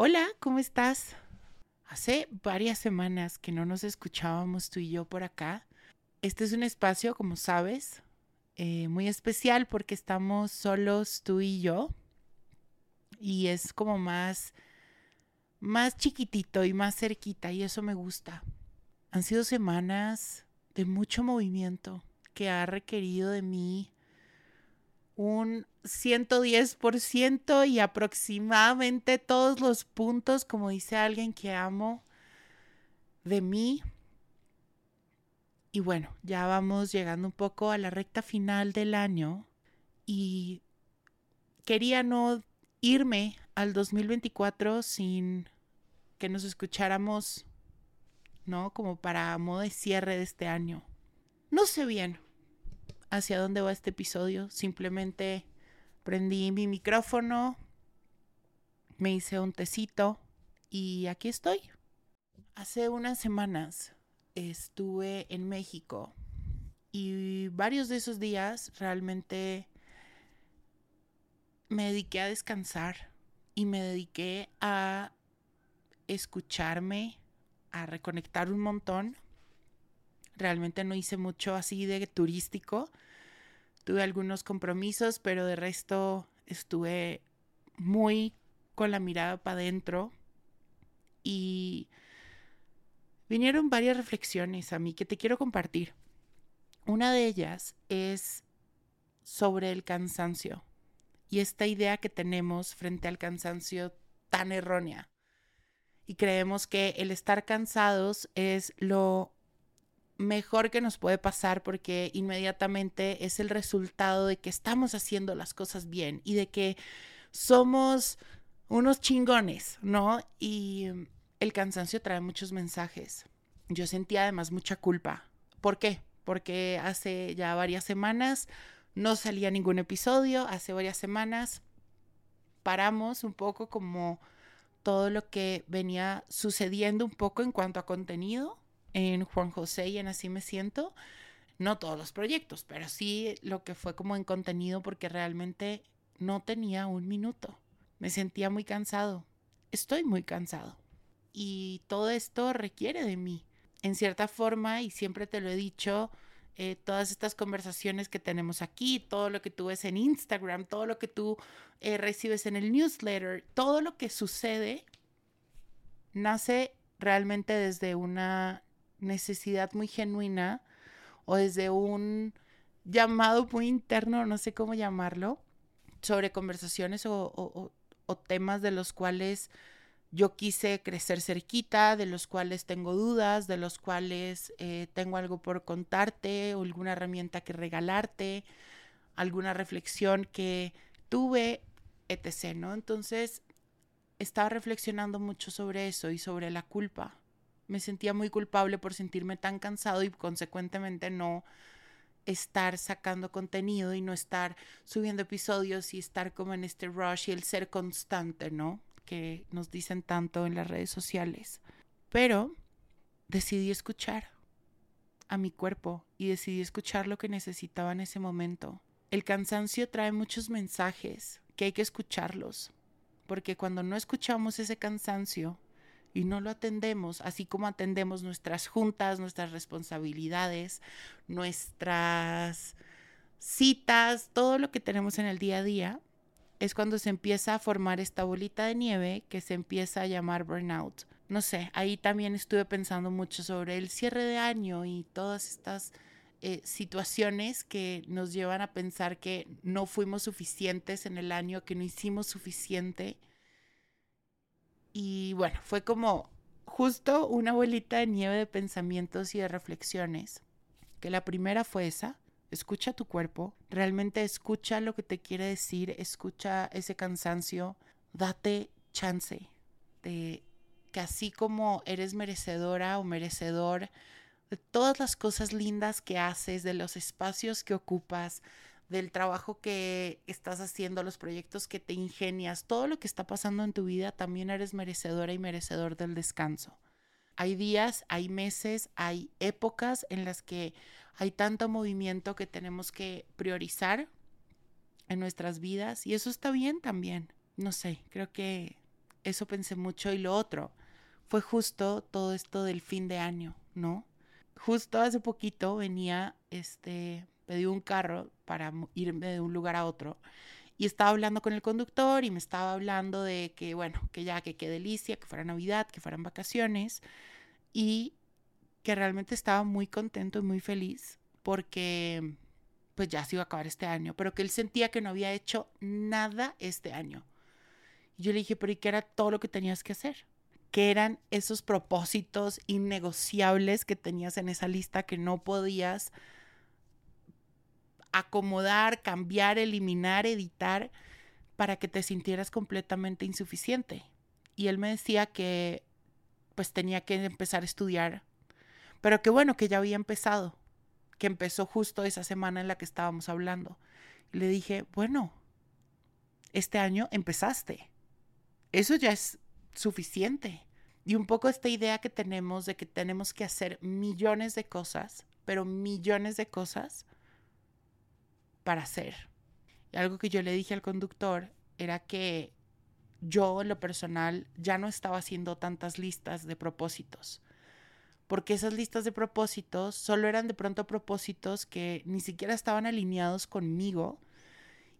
Hola, ¿cómo estás? Hace varias semanas que no nos escuchábamos tú y yo por acá. Este es un espacio, como sabes, eh, muy especial porque estamos solos tú y yo. Y es como más más chiquitito y más cerquita y eso me gusta. Han sido semanas de mucho movimiento que ha requerido de mí un 110% y aproximadamente todos los puntos, como dice alguien que amo, de mí. Y bueno, ya vamos llegando un poco a la recta final del año y quería no irme al 2024 sin que nos escucháramos, ¿no? Como para modo de cierre de este año. No sé bien hacia dónde va este episodio, simplemente prendí mi micrófono, me hice un tecito y aquí estoy. Hace unas semanas estuve en México y varios de esos días realmente me dediqué a descansar y me dediqué a escucharme, a reconectar un montón. Realmente no hice mucho así de turístico. Tuve algunos compromisos, pero de resto estuve muy con la mirada para adentro. Y vinieron varias reflexiones a mí que te quiero compartir. Una de ellas es sobre el cansancio y esta idea que tenemos frente al cansancio tan errónea y creemos que el estar cansados es lo mejor que nos puede pasar porque inmediatamente es el resultado de que estamos haciendo las cosas bien y de que somos unos chingones, ¿no? Y el cansancio trae muchos mensajes. Yo sentía además mucha culpa. ¿Por qué? Porque hace ya varias semanas no salía ningún episodio, hace varias semanas paramos un poco como todo lo que venía sucediendo un poco en cuanto a contenido en Juan José y en Así me siento. No todos los proyectos, pero sí lo que fue como en contenido porque realmente no tenía un minuto. Me sentía muy cansado. Estoy muy cansado. Y todo esto requiere de mí. En cierta forma, y siempre te lo he dicho, eh, todas estas conversaciones que tenemos aquí, todo lo que tú ves en Instagram, todo lo que tú eh, recibes en el newsletter, todo lo que sucede nace realmente desde una necesidad muy genuina o desde un llamado muy interno, no sé cómo llamarlo, sobre conversaciones o temas de los cuales yo quise crecer cerquita, de los cuales tengo dudas, de los cuales eh, tengo algo por contarte o alguna herramienta que regalarte, alguna reflexión que tuve, etc. ¿no? Entonces, estaba reflexionando mucho sobre eso y sobre la culpa. Me sentía muy culpable por sentirme tan cansado y consecuentemente no estar sacando contenido y no estar subiendo episodios y estar como en este rush y el ser constante, ¿no? que nos dicen tanto en las redes sociales. Pero decidí escuchar a mi cuerpo y decidí escuchar lo que necesitaba en ese momento. El cansancio trae muchos mensajes que hay que escucharlos, porque cuando no escuchamos ese cansancio y no lo atendemos, así como atendemos nuestras juntas, nuestras responsabilidades, nuestras citas, todo lo que tenemos en el día a día, es cuando se empieza a formar esta bolita de nieve que se empieza a llamar burnout. No sé, ahí también estuve pensando mucho sobre el cierre de año y todas estas eh, situaciones que nos llevan a pensar que no fuimos suficientes en el año, que no hicimos suficiente. Y bueno, fue como justo una bolita de nieve de pensamientos y de reflexiones, que la primera fue esa, escucha tu cuerpo, realmente escucha lo que te quiere decir, escucha ese cansancio, date chance de que así como eres merecedora o merecedor de todas las cosas lindas que haces, de los espacios que ocupas, del trabajo que estás haciendo, los proyectos que te ingenias, todo lo que está pasando en tu vida, también eres merecedora y merecedor del descanso. Hay días, hay meses, hay épocas en las que hay tanto movimiento que tenemos que priorizar en nuestras vidas y eso está bien también. No sé, creo que eso pensé mucho y lo otro fue justo todo esto del fin de año, ¿no? Justo hace poquito venía, este, pedí un carro para irme de un lugar a otro y estaba hablando con el conductor y me estaba hablando de que, bueno, que ya, que qué delicia, que fuera Navidad, que fueran vacaciones y que realmente estaba muy contento y muy feliz porque pues ya se iba a acabar este año, pero que él sentía que no había hecho nada este año. Yo le dije, pero ¿y qué era todo lo que tenías que hacer? ¿Qué eran esos propósitos innegociables que tenías en esa lista que no podías acomodar, cambiar, eliminar, editar para que te sintieras completamente insuficiente? Y él me decía que pues tenía que empezar a estudiar, pero que bueno, que ya había empezado, que empezó justo esa semana en la que estábamos hablando. Y le dije, bueno, este año empezaste. Eso ya es suficiente. Y un poco esta idea que tenemos de que tenemos que hacer millones de cosas, pero millones de cosas para hacer. Y algo que yo le dije al conductor era que yo en lo personal ya no estaba haciendo tantas listas de propósitos, porque esas listas de propósitos solo eran de pronto propósitos que ni siquiera estaban alineados conmigo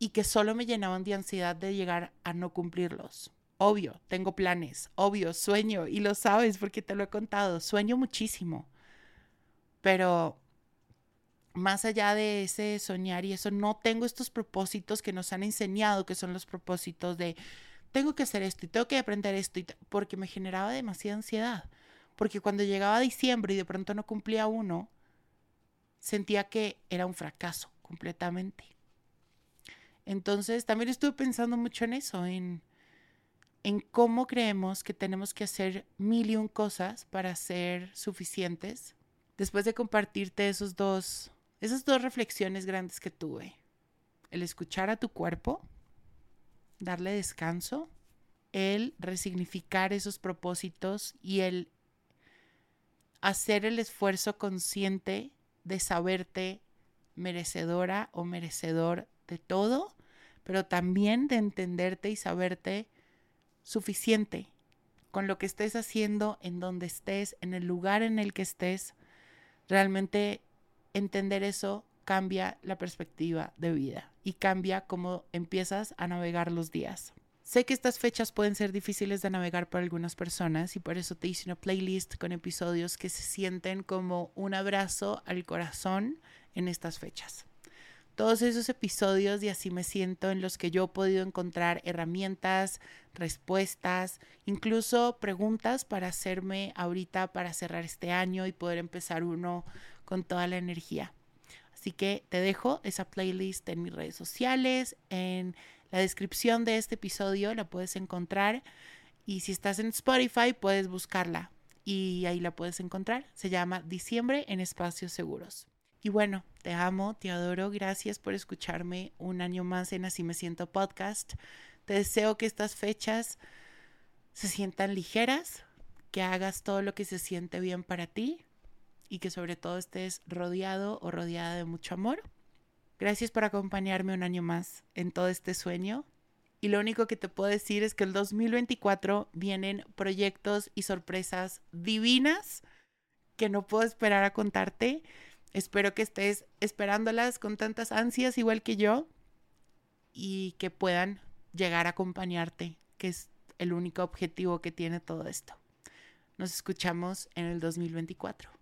y que solo me llenaban de ansiedad de llegar a no cumplirlos. Obvio, tengo planes, obvio, sueño y lo sabes porque te lo he contado, sueño muchísimo, pero más allá de ese soñar y eso, no tengo estos propósitos que nos han enseñado que son los propósitos de tengo que hacer esto y tengo que aprender esto, porque me generaba demasiada ansiedad. Porque cuando llegaba diciembre y de pronto no cumplía uno, sentía que era un fracaso completamente. Entonces también estuve pensando mucho en eso, en, en cómo creemos que tenemos que hacer mil y un cosas para ser suficientes. Después de compartirte esos dos, esas dos reflexiones grandes que tuve, el escuchar a tu cuerpo darle descanso, el resignificar esos propósitos y el hacer el esfuerzo consciente de saberte merecedora o merecedor de todo, pero también de entenderte y saberte suficiente con lo que estés haciendo, en donde estés, en el lugar en el que estés. Realmente entender eso cambia la perspectiva de vida y cambia cómo empiezas a navegar los días. Sé que estas fechas pueden ser difíciles de navegar para algunas personas y por eso te hice una playlist con episodios que se sienten como un abrazo al corazón en estas fechas. Todos esos episodios y así me siento en los que yo he podido encontrar herramientas, respuestas, incluso preguntas para hacerme ahorita para cerrar este año y poder empezar uno con toda la energía. Así que te dejo esa playlist en mis redes sociales, en la descripción de este episodio la puedes encontrar y si estás en Spotify puedes buscarla y ahí la puedes encontrar. Se llama Diciembre en Espacios Seguros. Y bueno, te amo, te adoro, gracias por escucharme un año más en Así Me Siento Podcast. Te deseo que estas fechas se sientan ligeras, que hagas todo lo que se siente bien para ti y que sobre todo estés rodeado o rodeada de mucho amor. Gracias por acompañarme un año más en todo este sueño. Y lo único que te puedo decir es que el 2024 vienen proyectos y sorpresas divinas que no puedo esperar a contarte. Espero que estés esperándolas con tantas ansias igual que yo y que puedan llegar a acompañarte, que es el único objetivo que tiene todo esto. Nos escuchamos en el 2024.